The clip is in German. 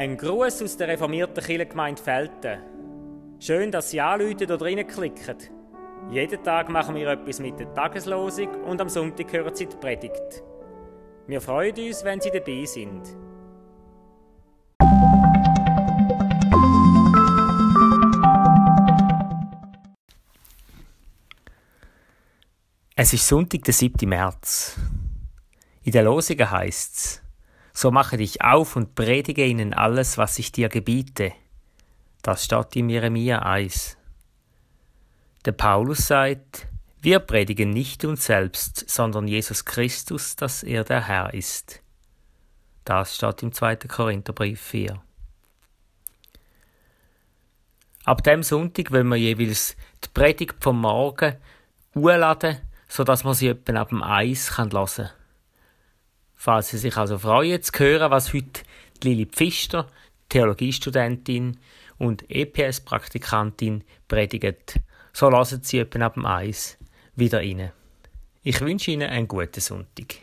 Ein Gruß aus der reformierten Kirchengemeinde Felten. Schön, dass Sie anrufen oder reinklicken. Jeden Tag machen wir etwas mit der Tageslosung und am Sonntag hören Sie die Predigt. Wir freuen uns, wenn Sie dabei sind. Es ist Sonntag, der 7. März. In der Losung heißt es, so mache dich auf und predige ihnen alles, was ich dir gebiete. Das steht in Jeremia 1. Der Paulus sagt, wir predigen nicht uns selbst, sondern Jesus Christus, dass er der Herr ist. Das steht im 2. Korintherbrief 4. Ab dem Sonntag wollen wir jeweils die Predigt vom Morgen urladen sodass man sie etwa ab dem Eis hören kann. Falls Sie sich also freuen, zu hören, was heute Lili Pfister, Theologiestudentin und EPS-Praktikantin predigt, so lassen Sie etwa ab dem Eis wieder rein. Ich wünsche Ihnen einen guten Sonntag.